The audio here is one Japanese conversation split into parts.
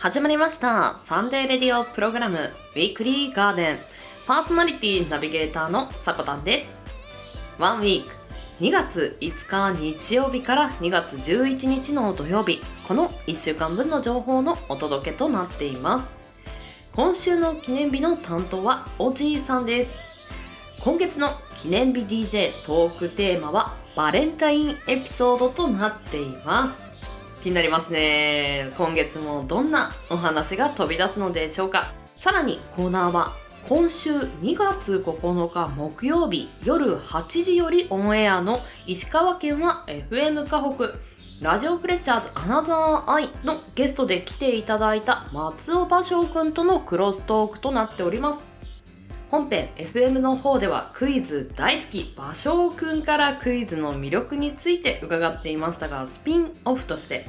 始まりました。サンデーレディオプログラムウィークリーガーデン。パーソナリティナビゲーターのさこたんです。ワンウィーク。2月5日日曜日から2月11日の土曜日。この1週間分の情報のお届けとなっています。今週の記念日の担当はおじいさんです。今月の記念日 DJ トークテーマはバレンタインエピソードとなっています。気になりますね。今月もどんなお話が飛び出すのでしょうか。さらにコーナーは今週2月9日木曜日夜8時よりオンエアの石川県は FM 河北ラジオプレッシャーズアナザーアイのゲストで来ていただいた松尾芭蕉くんとのクロストークとなっております。本編 FM の方ではクイズ大好き芭蕉くんからクイズの魅力について伺っていましたがスピンオフとして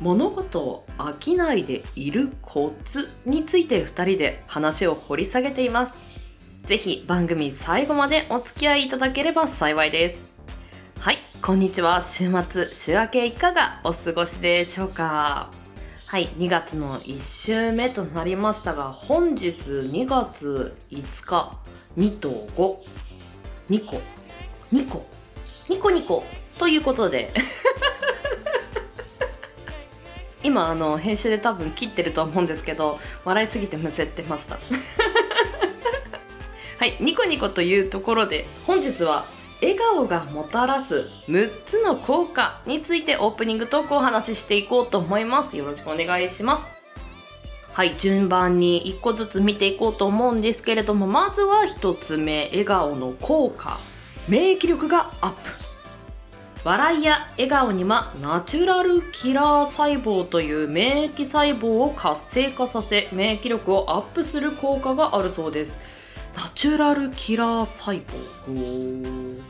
物事を飽きないでいるコツについて2人で話を掘り下げています。ぜひ番組最後までお付き合いいただければ幸いです。はいこんにちは。週末週明けいかがお過ごしでしょうか？はい2月の1週目となりましたが本日2月5日2と52個。2個。2個2個。ということで。今あの編集で多分切ってると思うんですけど笑いすぎてむせてました。はいニコニコというところで本日は笑顔がもたらす6つの効果についてオープニングトークをお話ししていこうと思います。よろしくお願いします。はい順番に1個ずつ見ていこうと思うんですけれどもまずは1つ目笑顔の効果。免疫力がアップ。笑いや笑顔にはナチュラルキラー細胞という免疫細胞を活性化させ免疫力をアップする効果があるそうです。ナチュラルキラー細胞。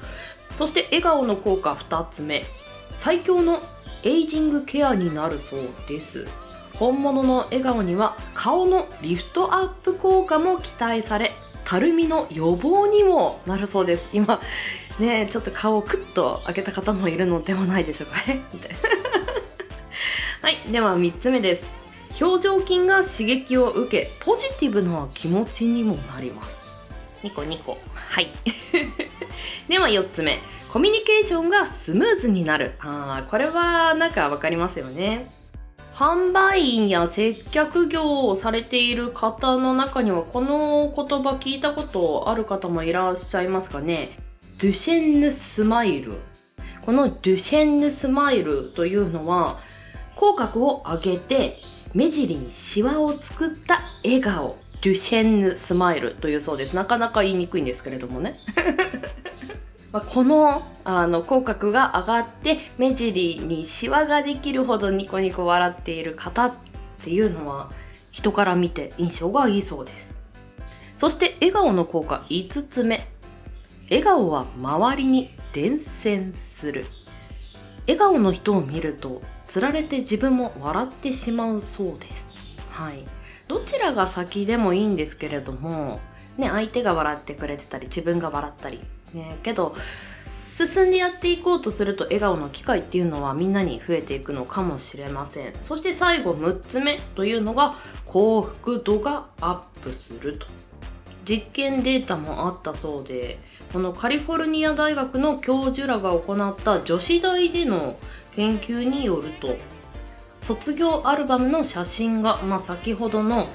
そして笑顔の効果2つ目。最強のエイジングケアになるそうです。本物の笑顔には顔のリフトアップ効果も期待されたるみの予防にもなるそうです。今ねちょっと顔をクッと開けた方もいるのではないでしょうか。ねみたいな。はいでは3つ目です。表情筋が刺激を受けポジティブな気持ちにもなります。ニコニコ。はい。では4つ目。コミュニケーションがスムーズになる。あこれはなんか分かりますよね。販売員や接客業をされている方の中にはこの言葉聞いたことある方もいらっしゃいますかね。ドゥシェンヌスマイル。このドゥシェンヌスマイルというのは口角を上げて目尻にシワを作った笑顔。デュシェンヌスマイルというそうです。なかなか言いにくいんですけれどもね。このあの口角が上がって目尻にシワができるほどニコニコ笑っている方っていうのは人から見て印象がいいそうです。そして笑顔の効果5つ目。笑顔は周りに伝染する。笑顔の人を見るとつられて自分も笑ってしまうそうです。はいどちらが先でもいいんですけれどもね相手が笑ってくれてたり自分が笑ったり。ねけど進んでやっていこうとすると笑顔の機会っていうのはみんなに増えていくのかもしれません。そして最後6つ目というのが幸福度がアップすると。実験データもあったそうでこのカリフォルニア大学の教授らが行った女子大での研究によると卒業アルバムの写真が、まあ、先ほどの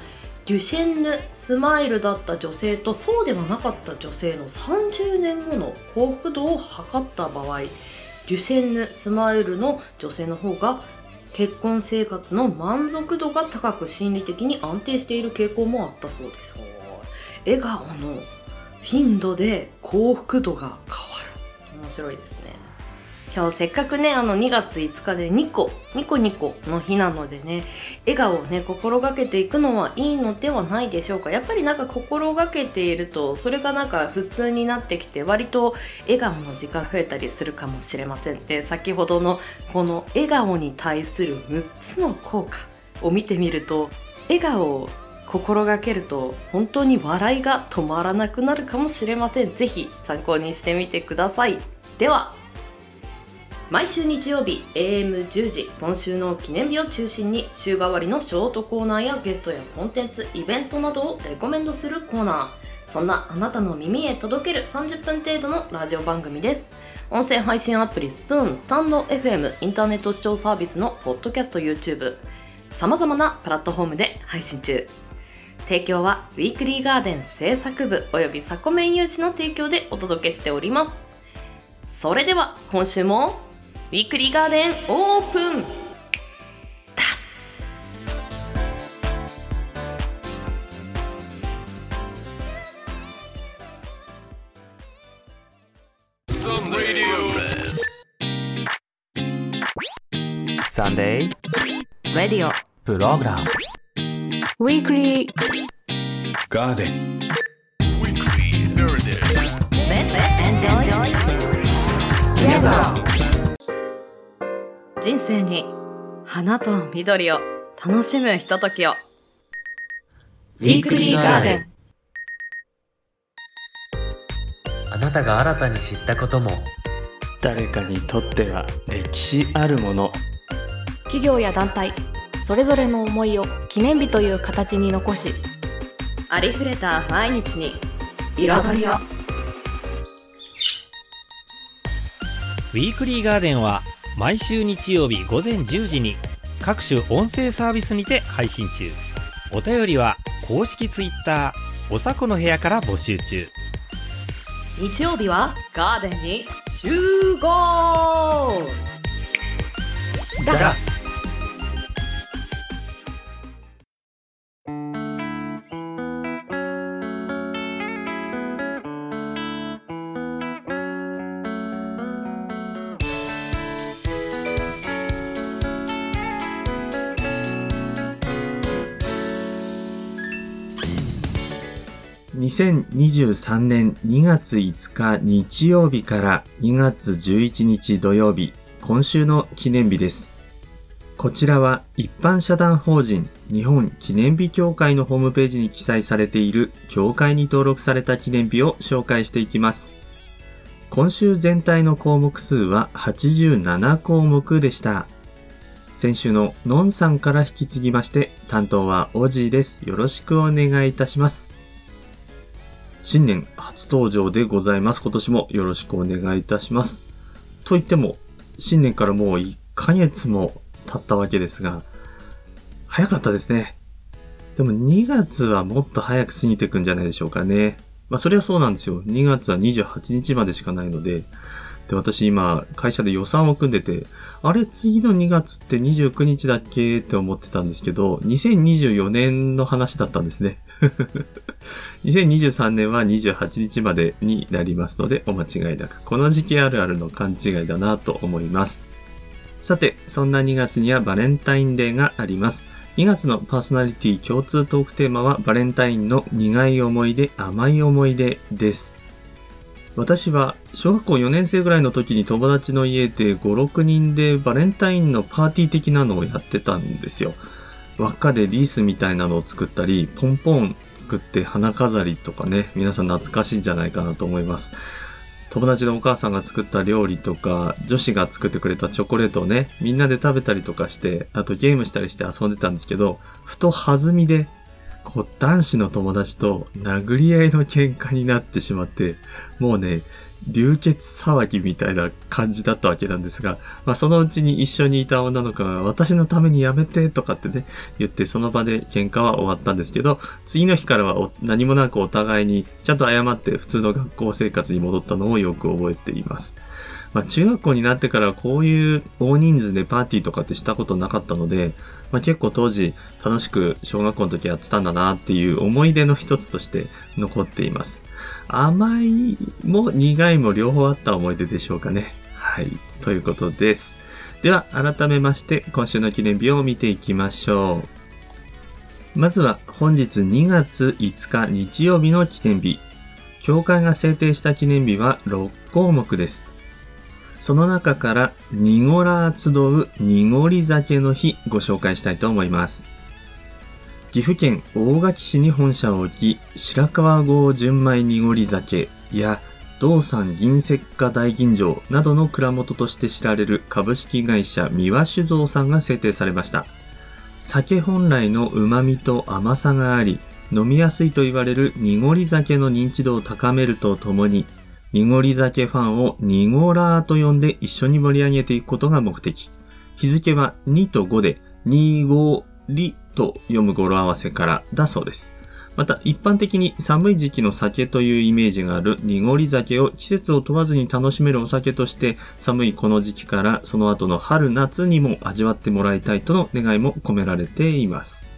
デュシェンヌスマイルだった女性とそうではなかった女性の30年後の幸福度を測った場合デュシェンヌスマイルの女性の方が結婚生活の満足度が高く心理的に安定している傾向もあったそうです。笑顔の頻度で幸福度が変わる。面白いです今日せっかくねあの2月5日でニコニコニコの日なのでね笑顔をね心がけていくのはいいのではないでしょうか。やっぱりなんか心がけているとそれがなんか普通になってきて割と笑顔の時間増えたりするかもしれませんで先ほどのこの笑顔に対する6つの効果を見てみると笑顔を心がけると本当に笑いが止まらなくなるかもしれません。是非参考にしてみてください。では毎週日曜日 AM10 時今週の記念日を中心に週替わりのショートコーナーやゲストやコンテンツイベントなどをレコメンドするコーナー。そんなあなたの耳へ届ける30分程度のラジオ番組です。音声配信アプリスプーンスタンド FM インターネット視聴サービスのポッドキャスト YouTube さまざまなプラットフォームで配信中。提供はウィークリーガーデン制作部およびサコメン有志の提供でお届けしております。それでは今週もウィークリーガーデンオープンサンデーレディオプログラム Weekly Garden 人生に花と緑を楽しむひとときを。ウィークリーガーデンあなたが新たに知ったことも。誰かにとっては歴史あるもの。企業や団体それぞれの思いを記念日という形に残しありふれた毎日に彩りを。ウィークリーガーデンは毎週日曜日午前10時に各種音声サービスにて配信中。お便りは公式ツイッターおさこの部屋から募集中。日曜日はガーデンに集合!だ2023年2月5日日曜日から2月11日土曜日、今週の記念日です。こちらは一般社団法人日本記念日協会のホームページに記載されている協会に登録された記念日を紹介していきます。今週全体の項目数は87項目でした。先週ののんさんから引き継ぎまして、担当はオジーです。よろしくお願いいたします。新年初登場でございます。今年もよろしくお願いいたします。と言っても、新年からもう1ヶ月も経ったわけですが、早かったですね。でも2月はもっと早く過ぎていくんじゃないでしょうかね。まあそれはそうなんですよ。2月は28日までしかないので、で、私今、会社で予算を組んでて、あれ、次の2月って29日だっけ？って思ってたんですけど、2024年の話だったんですね。2023年は28日までになりますので、お間違いなく、この時期あるあるの勘違いだなと思います。さて、そんな2月にはバレンタインデーがあります。2月のパーソナリティ共通トークテーマはバレンタインの苦い思い出、甘い思い出です。私は小学校4年生ぐらいの時に友達の家で5、6人でバレンタインのパーティー的なのをやってたんですよ。輪っかでリースみたいなのを作ったり、ポンポン作って花飾りとかね、皆さん懐かしいんじゃないかなと思います。友達のお母さんが作った料理とか、女子が作ってくれたチョコレートをね、みんなで食べたりとかして、あとゲームしたりして遊んでたんですけど、ふと弾みで、こう男子の友達と殴り合いの喧嘩になってしまって、もうね、流血騒ぎみたいな感じだったわけなんですが、まあそのうちに一緒にいた女の子が私のためにやめてとかってね、言ってその場で喧嘩は終わったんですけど、次の日からは何もなくお互いにちゃんと謝って普通の学校生活に戻ったのをよく覚えています。まあ中学校になってからこういう大人数でパーティーとかってしたことなかったので、まあ結構当時楽しく小学校の時やってたんだなっていう思い出の一つとして残っています。甘いも苦いも両方あった思い出でしょうかね。はい。ということです。では、改めまして、今週の記念日を見ていきましょう。まずは、本日2月5日日曜日の記念日。教会が制定した記念日は6項目です。その中から、濁ら集う濁り酒の日ご紹介したいと思います。岐阜県大垣市に本社を置き、白川郷純米濁り酒や銅山銀石化大吟醸などの蔵元として知られる株式会社三輪酒造さんが制定されました。酒本来の旨味と甘さがあり、飲みやすいと言われる濁り酒の認知度を高めるとともに、濁り酒ファンをニゴラーと呼んで一緒に盛り上げていくことが目的。日付は2と5で、ニゴリと読む語呂合わせからだそうです。また、一般的に寒い時期の酒というイメージがある濁り酒を季節を問わずに楽しめるお酒として、寒いこの時期からその後の春夏にも味わってもらいたいとの願いも込められています。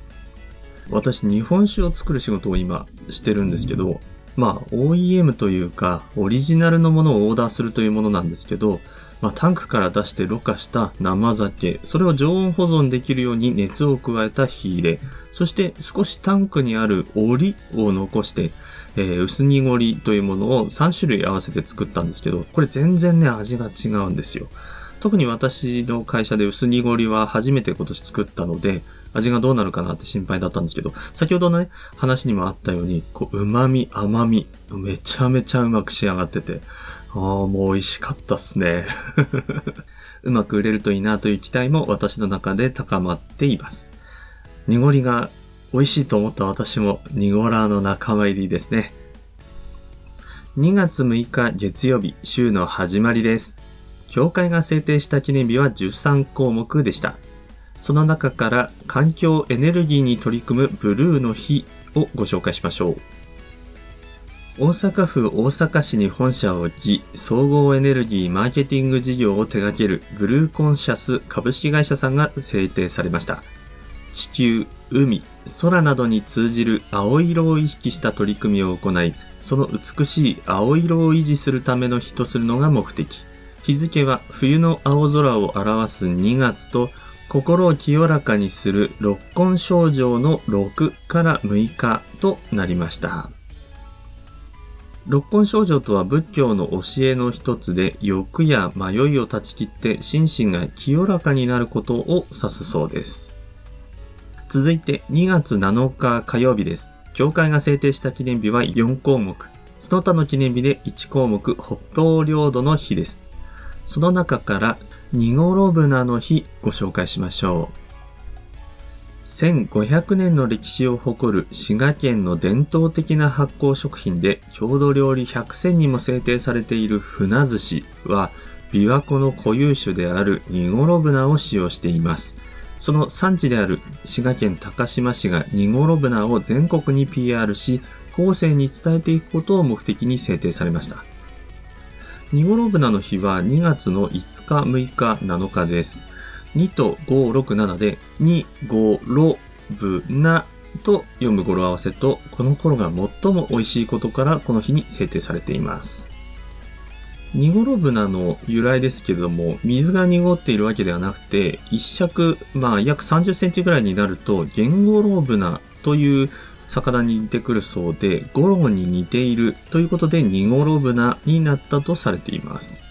私、日本酒を作る仕事を今してるんですけど、まあ、OEM というか、オリジナルのものをオーダーするというものなんですけど、まあ、タンクから出してろ過した生酒、それを常温保存できるように熱を加えた火入れ、そして少しタンクにある折を残して、えー薄濁りというものを3種類合わせて作ったんですけど、これ全然ね、味が違うんですよ。特に私の会社で薄濁りは初めて今年作ったので、味がどうなるかなって心配だったんですけど、先ほどのね、話にもあったように、こう、旨味、甘み、めちゃめちゃうまく仕上がってて、ああ、もう美味しかったっすね。うまく売れるといいなという期待も私の中で高まっています。濁りが美味しいと思った私も濁らの仲間入りですね。2月6日月曜日、週の始まりです。協会が制定した記念日は13項目でした。その中から環境エネルギーに取り組むブルーの日をご紹介しましょう。大阪府大阪市に本社を置き、総合エネルギーマーケティング事業を手掛けるブルーコンシャス株式会社さんが制定されました。地球、海、空などに通じる青色を意識した取り組みを行い、その美しい青色を維持するための日とするのが目的。日付は冬の青空を表す2月と、心を清らかにする六根症状の6から6日となりました。六根症状とは仏教の教えの一つで欲や迷いを断ち切って心身が清らかになることを指すそうです。続いて2月7日火曜日です。教会が制定した記念日は4項目。その他の記念日で1項目、北方領土の日です。その中から、ニゴロブナの日ご紹介しましょう。1500年の歴史を誇る滋賀県の伝統的な発酵食品で郷土料理100選にも制定されている船寿司は琵琶湖の固有種であるニゴロブナを使用しています。その産地である滋賀県高島市がニゴロブナを全国に PR し、後世に伝えていくことを目的に制定されました。ニゴロブナの日は2月の5日、6日、7日です。2と5、6、7で、2、5、ロ、ブ、ナと読む語呂合わせと、この頃が最も美味しいことからこの日に制定されています。ニゴロブナの由来ですけれども、水が濁っているわけではなくて、一尺、まあ約30センチぐらいになると、ゲンゴロブナという魚に似てくるそうで、ゴロに似ているということで、ニゴロブナになったとされています。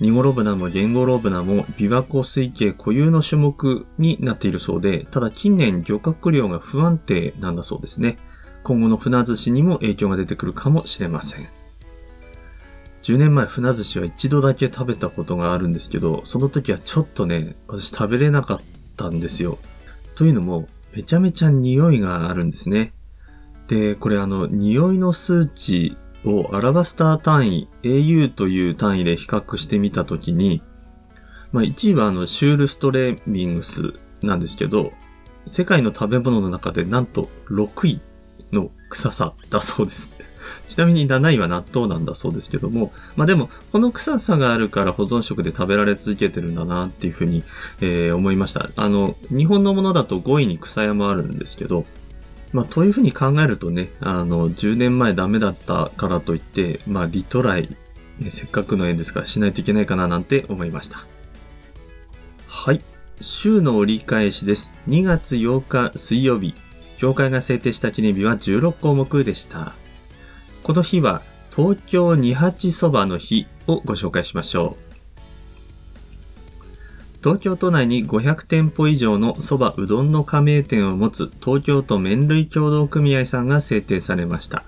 ニゴロブナもゲンゴロブナも琵琶湖水系固有の種目になっているそうで、ただ近年漁獲量が不安定なんだそうですね。今後の船寿司にも影響が出てくるかもしれません。10年前船寿司は一度だけ食べたことがあるんですけど、その時はちょっとね、私食べれなかったんですよ。というのも、めちゃめちゃ匂いがあるんですね。で、これあの、匂いの数値をアラバスター単位、AU という単位で比較してみたときに、まあ1位はあの、シュールストレーミングスなんですけど、世界の食べ物の中でなんと6位の臭さだそうです。ちなみに7位は納豆なんだそうですけども、まあでも、この臭さがあるから保存食で食べられ続けてるんだなっていうふうに、えー思いました。あの、日本のものだと5位に草屋もあるんですけど、まあ、というふうに考えるとね、あの、10年前ダメだったからといって、まあ、リトライ、ねせっかくの縁ですからしないといけないかななんて思いました。はい。週の折り返しです。2月8日水曜日。協会が制定した記念日は16項目でした。この日は、東京二八そばの日をご紹介しましょう。東京都内に500店舗以上のそばうどんの加盟店を持つ東京都麺類協同組合さんが制定されました。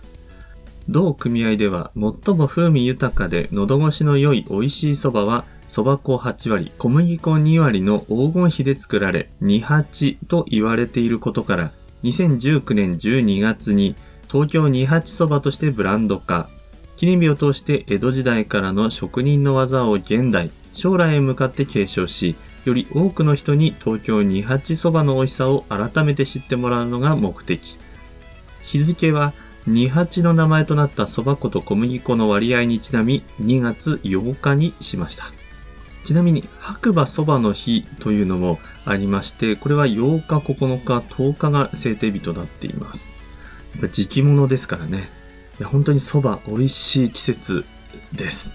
同組合では最も風味豊かで喉越しの良い美味しい蕎麦は蕎麦粉8割、小麦粉2割の黄金比で作られ、二八と言われていることから、2019年12月に東京二八蕎麦としてブランド化。記念日を通して江戸時代からの職人の技を現代、将来へ向かって継承し、より多くの人に東京二八蕎麦の美味しさを改めて知ってもらうのが目的。日付は二八の名前となった蕎麦粉と小麦粉の割合にちなみ2月8日にしました。ちなみに白馬蕎麦の日というのもありまして、これは8日、9日、10日が制定日となっています。時期物ですからね。いや本当に蕎麦美味しい季節です。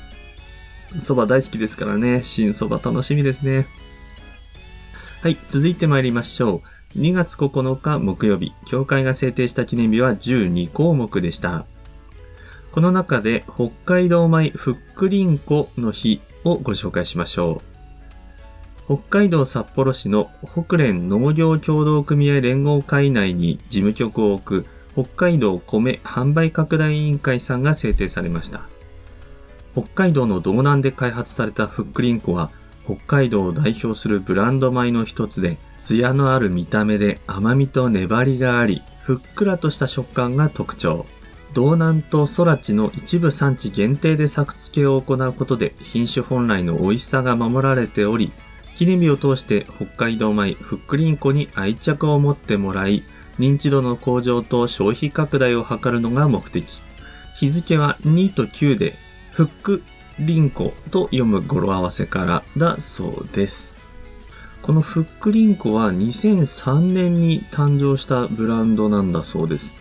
蕎麦大好きですからね。新蕎麦楽しみですね。はい、続いて参りましょう。2月9日木曜日、協会が制定した記念日は12項目でした。この中で北海道米ふっくりんこの日をご紹介しましょう。北海道札幌市の北連農業協同組合連合会内に事務局を置く北海道米販売拡大委員会さんが制定されました。北海道の道南で開発されたふっくりんこは北海道を代表するブランド米の一つで、艶のある見た目で甘みと粘りがあり、ふっくらとした食感が特徴。道南と空地の一部産地限定で作付けを行うことで品種本来の美味しさが守られており、記念日を通して北海道米ふっくりんこに愛着を持ってもらい、認知度の向上と消費拡大を図るのが目的。日付は2と9で、ふっくりんこと読む語呂合わせからだそうです。このふっくりんこは2003年に誕生したブランドなんだそうです。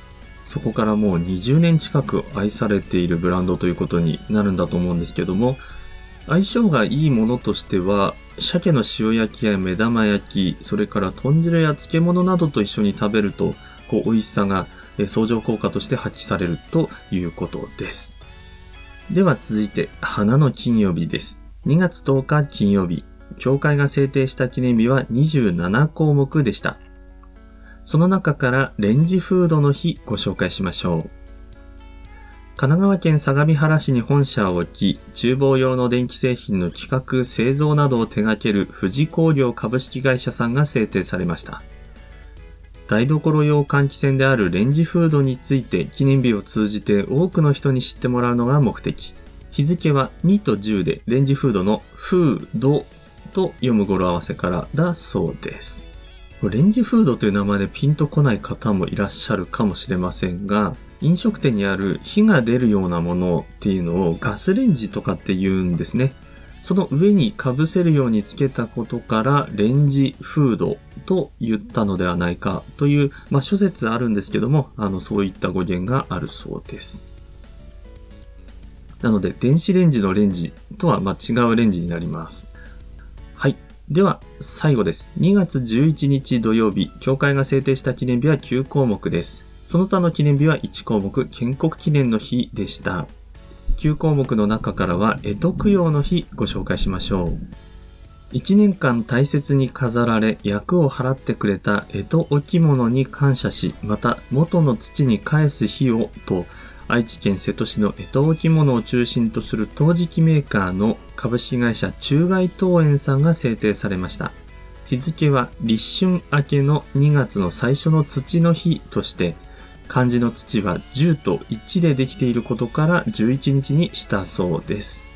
そこからもう20年近く愛されているブランドということになるんだと思うんですけども、相性がいいものとしては、鮭の塩焼きや目玉焼き、それから豚汁や漬物などと一緒に食べると、こう美味しさが相乗効果として発揮されるということです。では続いて、花の金曜日です。2月10日金曜日、協会が制定した記念日は27項目でした。その中からレンジフードの日ご紹介しましょう。神奈川県相模原市に本社を置き、厨房用の電気製品の企画、製造などを手掛ける富士工業株式会社さんが制定されました。台所用換気扇であるレンジフードについて記念日を通じて多くの人に知ってもらうのが目的。日付は2と10でレンジフードのフードと読む語呂合わせからだそうです。レンジフードという名前でピンとこない方もいらっしゃるかもしれませんが、飲食店にある火が出るようなものっていうのをガスレンジとかって言うんですね。その上に被せるようにつけたことから、レンジフードと言ったのではないかという、まあ諸説あるんですけども、あの、そういった語源があるそうです。なので、電子レンジのレンジとはま違うレンジになります。はい。では、最後です。2月11日土曜日、協会が制定した記念日は9項目です。その他の記念日は1項目、建国記念の日でした。9項目の中からは、江戸供養の日ご紹介しましょう。1年間大切に飾られ、役を払ってくれた江戸置物に感謝し、また元の土に返す日をと、愛知県瀬戸市の江戸置物を中心とする陶磁器メーカーの株式会社中外東園さんが制定されました。日付は立春明けの2月の最初の土の日として、漢字の土は10と1でできていることから11日にしたそうです。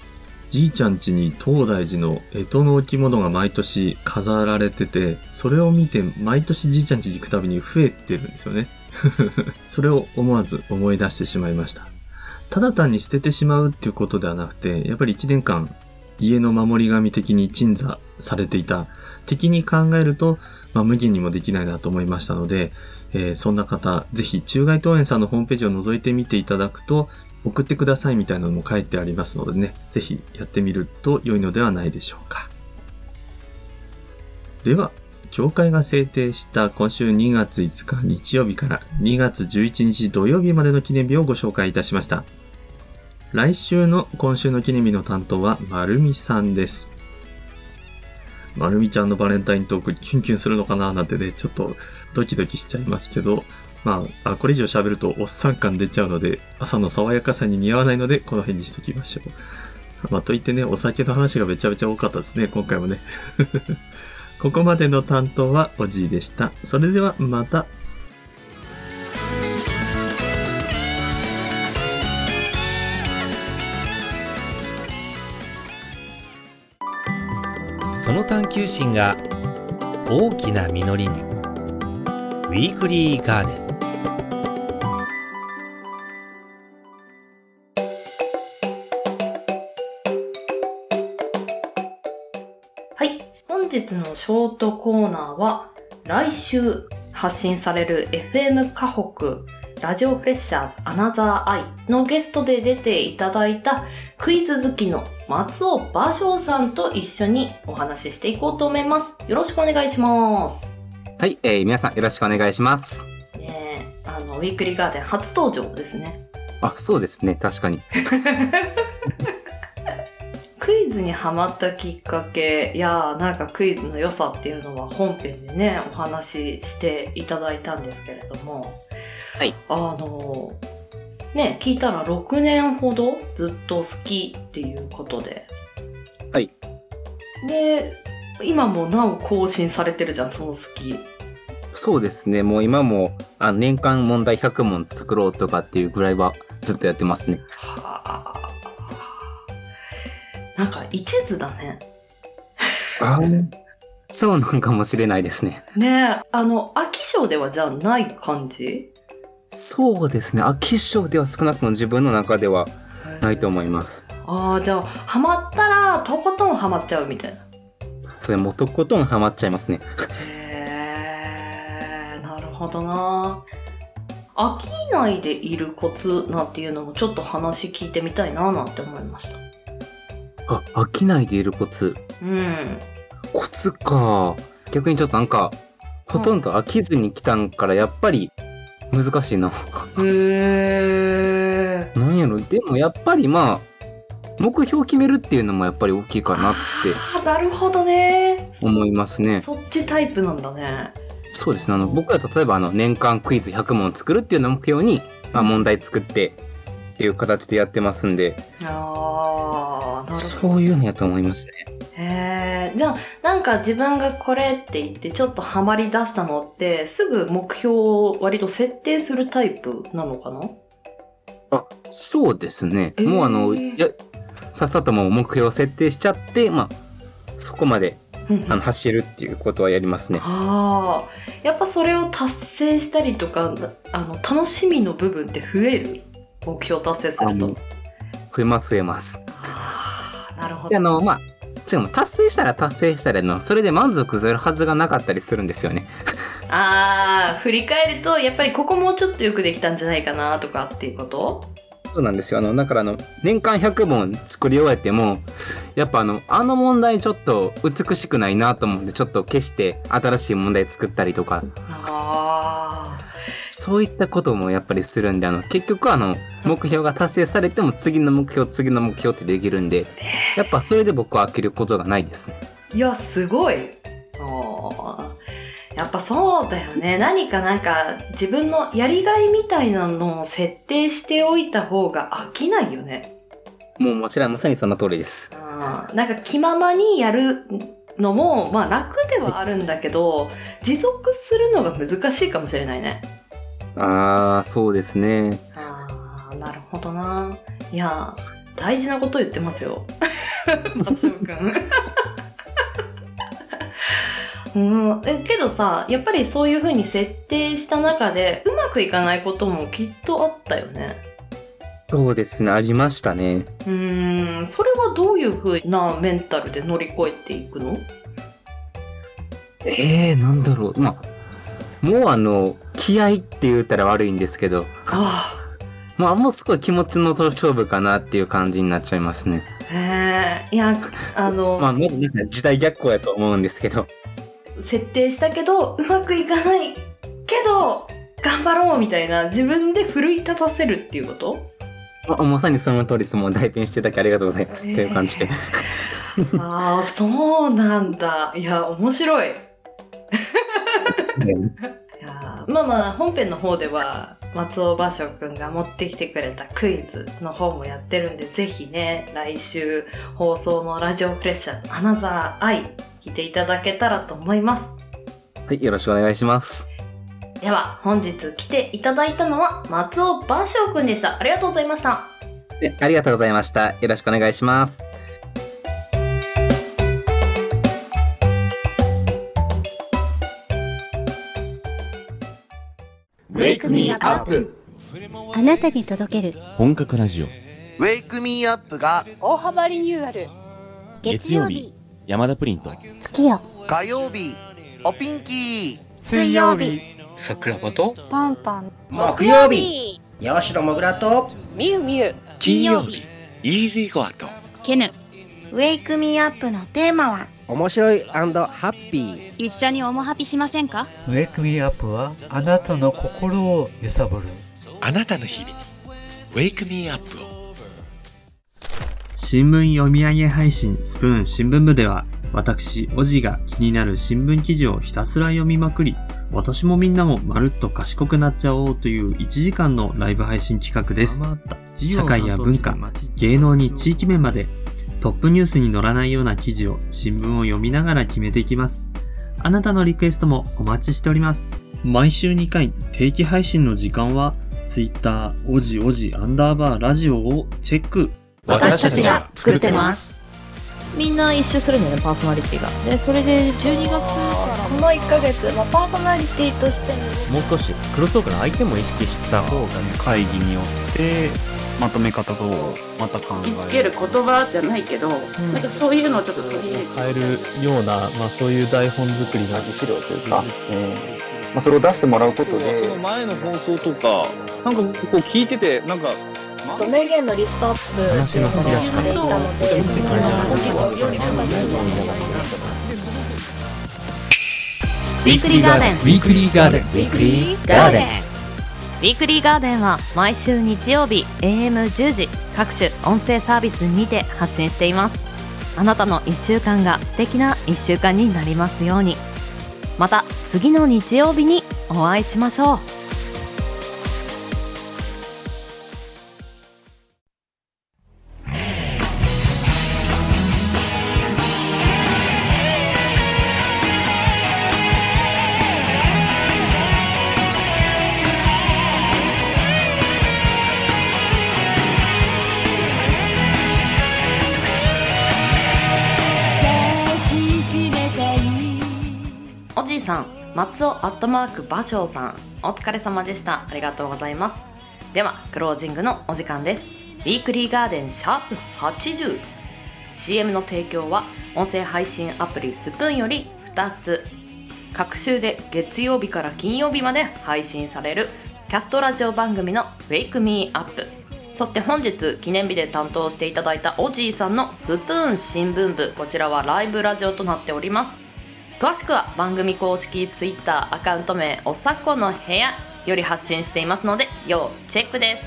じいちゃん家に東大寺の干支の置物が毎年飾られてて、それを見て毎年じいちゃん家に行くたびに増えてるんですよね。それを思わず思い出してしまいました。ただ単に捨ててしまうっていうことではなくて、やっぱり1年間家の守り神的に鎮座されていた的に考えると、まあ、無限にもできないなと思いましたので、えーそんな方、ぜひ中外東園さんのホームページを覗いてみていただくと、送ってくださいみたいなのも書いてありますのでね、ぜひやってみると良いのではないでしょうか。では、協会が制定した今週2月5日日曜日から2月11日土曜日までの記念日をご紹介いたしました。来週の今週の記念日の担当はまるみさんです。まるみちゃんのバレンタイントークキュンキュンするのかななんてね、ちょっとドキドキしちゃいますけど、まあ、あこれ以上喋るとおっさん感出ちゃうので、朝の爽やかさに似合わないので、この辺にしときましょう。まあ、といってね、お酒の話がめちゃめちゃ多かったですね、今回もね。ここまでの担当はおじいでした。それではまた。その探求心が大きな実りにウィークリーガーデンはい。本日のショートコーナーは、来週発信される FM 河北ラジオプレッシャーズアナザーアイのゲストで出ていただいたクイズ好きの松尾芭蕉さんと一緒にお話ししていこうと思います。よろしくお願いします。はい、えー、皆さんよろしくお願いします。ねえ、あの、ウィークリーガーデン初登場ですね。あ、そうですね、確かに。クイズにハマったきっかけやなんかクイズの良さっていうのは本編でねお話ししていただいたんですけれどもはいあのね聞いたら6年ほどずっと好きっていうことではいで今もなお更新されてるじゃんその好きそうですね、もう今もあ年間問題100問作ろうとかっていうぐらいはずっとやってますね。はあ。なんか一途だね。あそうなんかもしれないですね。ねえ。あの飽き性ではじゃあない感じ？そうですね、飽き性では少なくとも自分の中ではないと思います。ああじゃあハマったらとことんハマっちゃうみたいなそれもうとことんハマっちゃいますね。へえなるほどな飽きないでいるコツなんていうのもちょっと話聞いてみたいななんて思いましたあ、飽きないでいるコツ。うんコツか。逆にちょっとなんか、ほとんど飽きずに来たんから、やっぱり難しいな。へえなんやろ、でもやっぱりまあ、目標を決めるっていうのもやっぱり大きいかなってあなるほどね思いますね。そっちタイプなんだねそうですね。あの、僕は例えばあの、年間クイズ100問作るっていうのを目標に、まあ問題作ってっていう形でやってますんで、ああそういうのやと思いますね。へえじゃあなんか自分がこれって言ってちょっとハマり出したのってすぐ目標を割と設定するタイプなのかな？あ、そうですね。えーもうあの、や、さっさともう目標を設定しちゃって、まあ、そこまであの走るっていうことはやりますね。ああやっぱそれを達成したりとかあの楽しみの部分って増える？目標達成すると増えます増えます。ああなるほどであの、まあ、しかも達成したら達成したらの、それで満足するはずがなかったりするんですよね。ああ振り返るとやっぱりここもうちょっとよくできたんじゃないかなとかっていうこと？そうなんですよ。あの、だからあの、年間100本作り終えても、やっぱあの、あの問題ちょっと美しくないなと思って、ちょっと消して新しい問題作ったりとか、あそういったこともやっぱりするんで、あの、結局あの、目標が達成されても次の目標、次の目標ってできるんで、やっぱそれで僕は飽きることがないですね。あいやすごい。あーやっぱそうだよね。何かなんか自分のやりがいみたいなのを設定しておいた方が飽きないよね。もうもちろんまさにその通りです。あー。なんか気ままにやるのもまあ楽ではあるんだけど持続するのが難しいかもしれないね。あー、そうですね。あーなるほどな。いや大事なこと言ってますよ。マシオくんうん、えけどさやっぱりそういう風に設定した中でうまくいかないこともきっとあったよね。そうですね、ありましたね。うーん。それはどういう風なメンタルで乗り越えていくの？えー、なんだろう。まあ、もうあの、気合って言ったら悪いんですけど、あまあ、もうすごい気持ちの勝負かなっていう感じになっちゃいますね。あへえいやあの、まあ、まずなんか時代逆行やと思うんですけど、設定したけどうまくいかないけど頑張ろうみたいな自分で奮い立たせるっていうこと？まあ、まさにその通りです。もう代弁していただきありがとうございます。っていう感じで。ああそうなんだいや面白いいやまあまあ本編の方では松尾芭蕉くんが持ってきてくれたクイズの方もやってるんでぜひね来週放送のラジオプレッシャーアナザーアイ聞いていただけたらと思います。はい、よろしくお願いします。では本日来ていただいたのは松尾芭蕉くんでした。ありがとうございました。でありがとうございました。よろしくお願いします。Wake me up あなたに届ける。本格ラジオ。ウェイクミーアップが大幅リニューアル。月曜日山田プリント月よ火曜日おピンキー。水曜日。桜庭と？パンパン。木曜日。山城もぐらと。みゆみゆ金曜日。イージーゴアと。ケヌ。ウェイクミーアップのテーマは？面白いハッピー。一緒におもハピしませんか？ウェイクミーアップはあなたの心を揺さぶる。あなたの日々。にウェイクミーアップを新聞読み上げ配信スプーン新聞部では、私、おじが気になる新聞記事をひたすら読みまくり、私もみんなもまるっと賢くなっちゃおうという1時間のライブ配信企画です。社会や文化、芸能に地域面まで、トップニュースに載らないような記事を新聞を読みながら決めていきます。あなたのリクエストもお待ちしております。毎週2回定期配信の時間は、Twitter、おじおじアンダーバーラジオをチェック。私たちが作ってます。みんな一周するんだよねパーソナリティが。でそれで12月からこの1ヶ月、まあ、パーソナリティとしてもう少しクロストークの相手も意識した。方がね会議によってまとめ方とまた考え見つける言葉じゃないけど、なんかそういうのをちょっと取り入れて変えるような、まあ、そういう台本作りの資料というか、えー。まあ、それを出してもらうことでその前の放送とかなんかこう聞いててなんか名言のリストアップ話の振り出ししていたのでウィークリーガーデン。ウィークリーガーデン。ウィークリーガーデン。ウィークリーガーデンは毎週日曜日 AM10 時各種音声サービスにて発信しています。あなたの1週間が素敵な1週間になりますように。また次の日曜日にお会いしましょうットマーク芭蕉さん。お疲れ様でした。ありがとうございます。ではクロージングのお時間です。ウィークリーガーデンシャープ 80CM の提供は音声配信アプリスプーンより2つ。各週で月曜日から金曜日まで配信されるキャストラジオ番組の「Wake Me Up」そして本日記念日で担当していただいたおじいさんのスプーン新聞部。こちらはライブラジオとなっております。詳しくは番組公式 Twitter アカウント名おさこの部屋より発信していますので要チェックで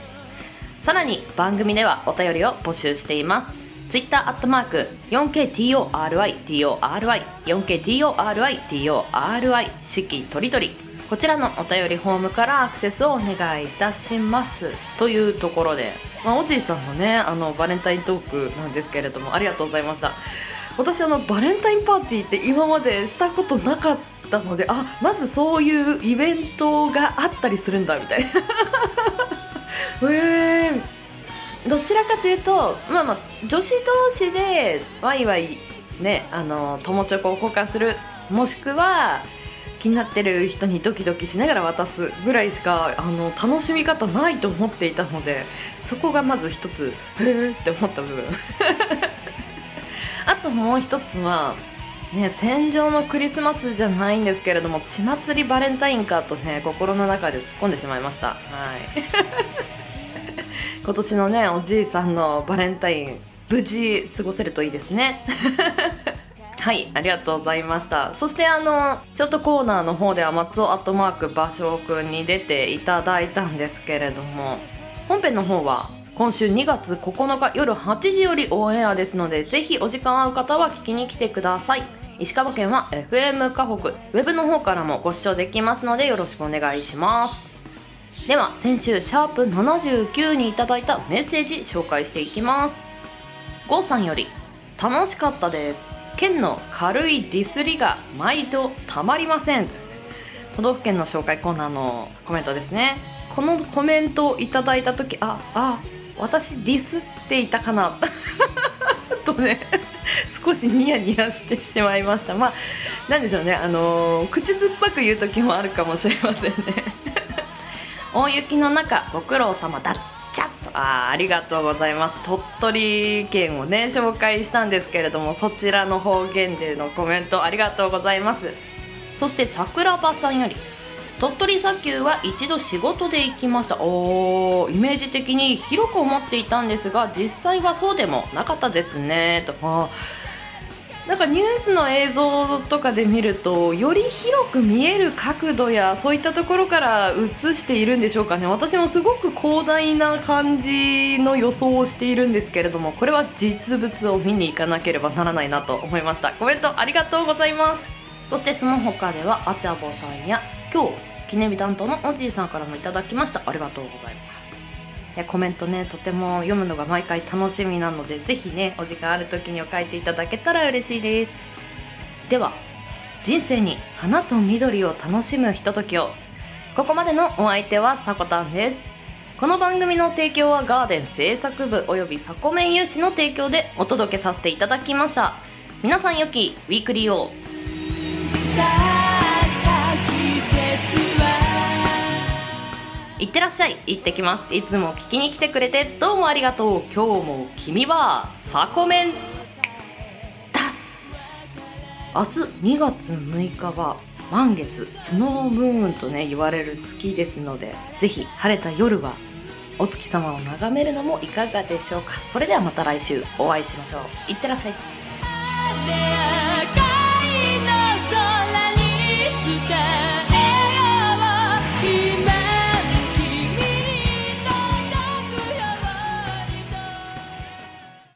す。さらに番組ではお便りを募集しています。Twitter アットマーク 4KTORITORI 4KTORITORI 四季とりどり。こちらのお便りフォームからアクセスをお願いいたします。というところで、まあ、おじいさんのねあのバレンタイントークなんですけれどもありがとうございました。私あのバレンタインパーティーって今までしたことなかったのであまずそういうイベントがあったりするんだみたいな。えー、どちらかというとまあまあ女子同士でワイワイねあの友チョコを交換するもしくは気になってる人にドキドキしながら渡すぐらいしかあの楽しみ方ないと思っていたのでそこがまず一つへーって思った部分。あともう一つはね戦場のクリスマスじゃないんですけれども血祭りバレンタインかとね心の中で突っ込んでしまいました。はい。今年のねおじいさんのバレンタイン無事過ごせるといいですね。はい、ありがとうございました。そしてあの、ショートコーナーの方では松尾アットマーク芭蕉くんに出ていただいたんですけれども、本編の方は今週2月9日夜8時よりオンエアですので、ぜひお時間合う方は聞きに来てください。石川県は FM 河北ウェブの方からもご視聴できますのでよろしくお願いします。では先週シャープ79にいただいたメッセージ紹介していきます。ゴーさんより楽しかったです。県の軽いディスりが毎度たまりません。都道府県の紹介コーナーのコメントですね。このコメントをいただいた時ああ私ディスっていたかな？とね 少しニヤニヤしてしまいました。まあなんでしょうね。あのー口酸っぱく言う時もあるかもしれませんね。大雪の中ご苦労様だっちゃっと。あありがとうございます。鳥取県をね紹介したんですけれどもそちらの方言でのコメントありがとうございます。そして桜庭さんより鳥取砂丘は一度仕事で行きました。おーイメージ的に広く思っていたんですが実際はそうでもなかったですね。とあーなんかニュースの映像とかで見るとより広く見える角度やそういったところから映しているんでしょうかね。私もすごく広大な感じの予想をしているんですけれどもこれは実物を見に行かなければならないなと思いました。コメントありがとうございます。そしてその他ではあちゃぼさんや今日記念日担当のおじいさんからもいただきました。ありがとうございます。いやコメントねとても読むのが毎回楽しみなのでぜひねお時間ある時には書いていただけたら嬉しいです。では人生に花と緑を楽しむひとときを。ここまでのお相手はさこたんです。この番組の提供はガーデン製作部およびサコメン有志の提供でお届けさせていただきました。皆さん良きウィークリーを。いってらっしゃい。行ってきます。いつも聞きに来てくれてどうもありがとう。今日も君はサコメンだ。明日2月6日は満月スノームーンとね言われる月ですのでぜひ晴れた夜はお月様を眺めるのもいかがでしょうか。それではまた来週お会いしましょう。いってらっしゃい。